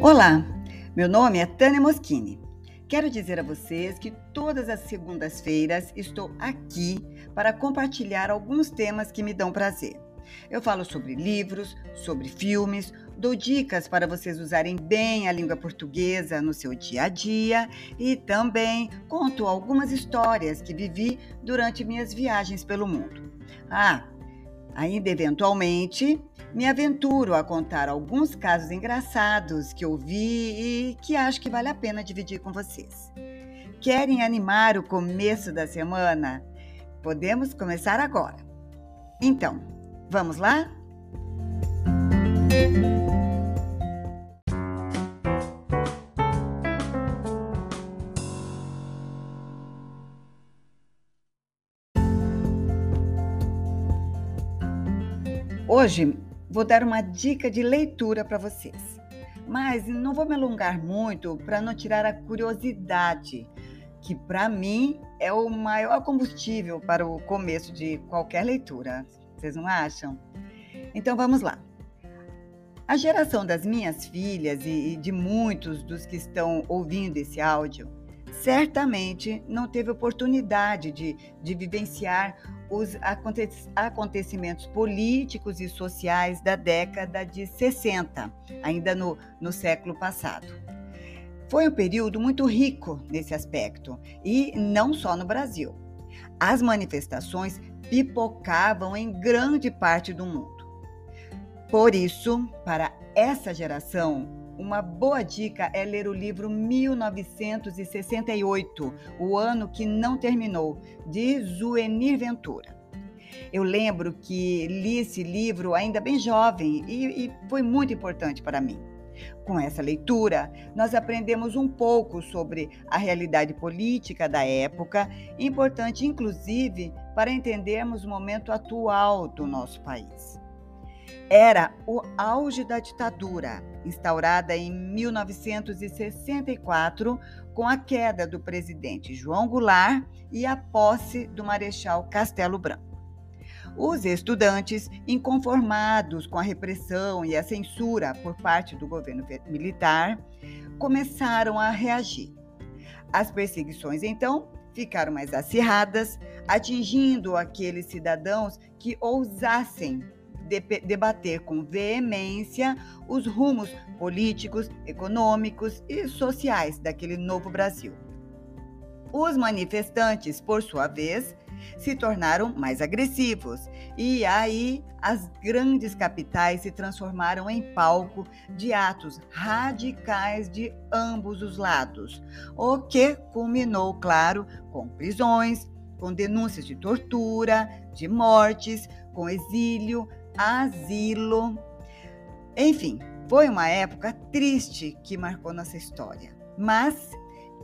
Olá, meu nome é Tânia Moschini. Quero dizer a vocês que todas as segundas-feiras estou aqui para compartilhar alguns temas que me dão prazer. Eu falo sobre livros, sobre filmes, dou dicas para vocês usarem bem a língua portuguesa no seu dia a dia e também conto algumas histórias que vivi durante minhas viagens pelo mundo. Ah, ainda eventualmente me aventuro a contar alguns casos engraçados que ouvi e que acho que vale a pena dividir com vocês. Querem animar o começo da semana? Podemos começar agora. Então, vamos lá? Hoje vou dar uma dica de leitura para vocês. Mas não vou me alongar muito para não tirar a curiosidade, que para mim é o maior combustível para o começo de qualquer leitura. Vocês não acham? Então vamos lá. A geração das minhas filhas e de muitos dos que estão ouvindo esse áudio certamente não teve oportunidade de, de vivenciar os acontecimentos políticos e sociais da década de 60, ainda no, no século passado. Foi um período muito rico nesse aspecto, e não só no Brasil. As manifestações pipocavam em grande parte do mundo. Por isso, para essa geração, uma boa dica é ler o livro 1968, O Ano que Não Terminou, de Zuenir Ventura. Eu lembro que li esse livro ainda bem jovem e, e foi muito importante para mim. Com essa leitura, nós aprendemos um pouco sobre a realidade política da época, importante inclusive para entendermos o momento atual do nosso país. Era o auge da ditadura, instaurada em 1964 com a queda do presidente João Goulart e a posse do Marechal Castelo Branco. Os estudantes, inconformados com a repressão e a censura por parte do governo militar, começaram a reagir. As perseguições, então, ficaram mais acirradas, atingindo aqueles cidadãos que ousassem debater com veemência os rumos políticos, econômicos e sociais daquele novo Brasil. Os manifestantes, por sua vez, se tornaram mais agressivos e aí as grandes capitais se transformaram em palco de atos radicais de ambos os lados, o que culminou, claro, com prisões, com denúncias de tortura, de mortes, com exílio, asilo. Enfim, foi uma época triste que marcou nossa história, mas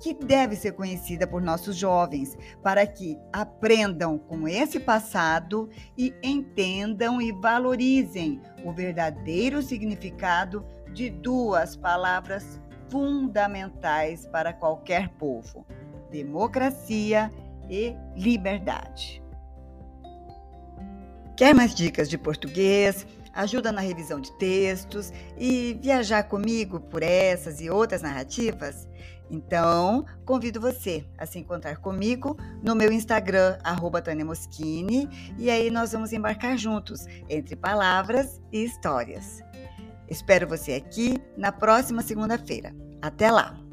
que deve ser conhecida por nossos jovens, para que aprendam com esse passado e entendam e valorizem o verdadeiro significado de duas palavras fundamentais para qualquer povo: democracia e liberdade. Quer mais dicas de português? Ajuda na revisão de textos e viajar comigo por essas e outras narrativas? Então, convido você a se encontrar comigo no meu Instagram, arroba e aí nós vamos embarcar juntos entre palavras e histórias. Espero você aqui na próxima segunda-feira. Até lá!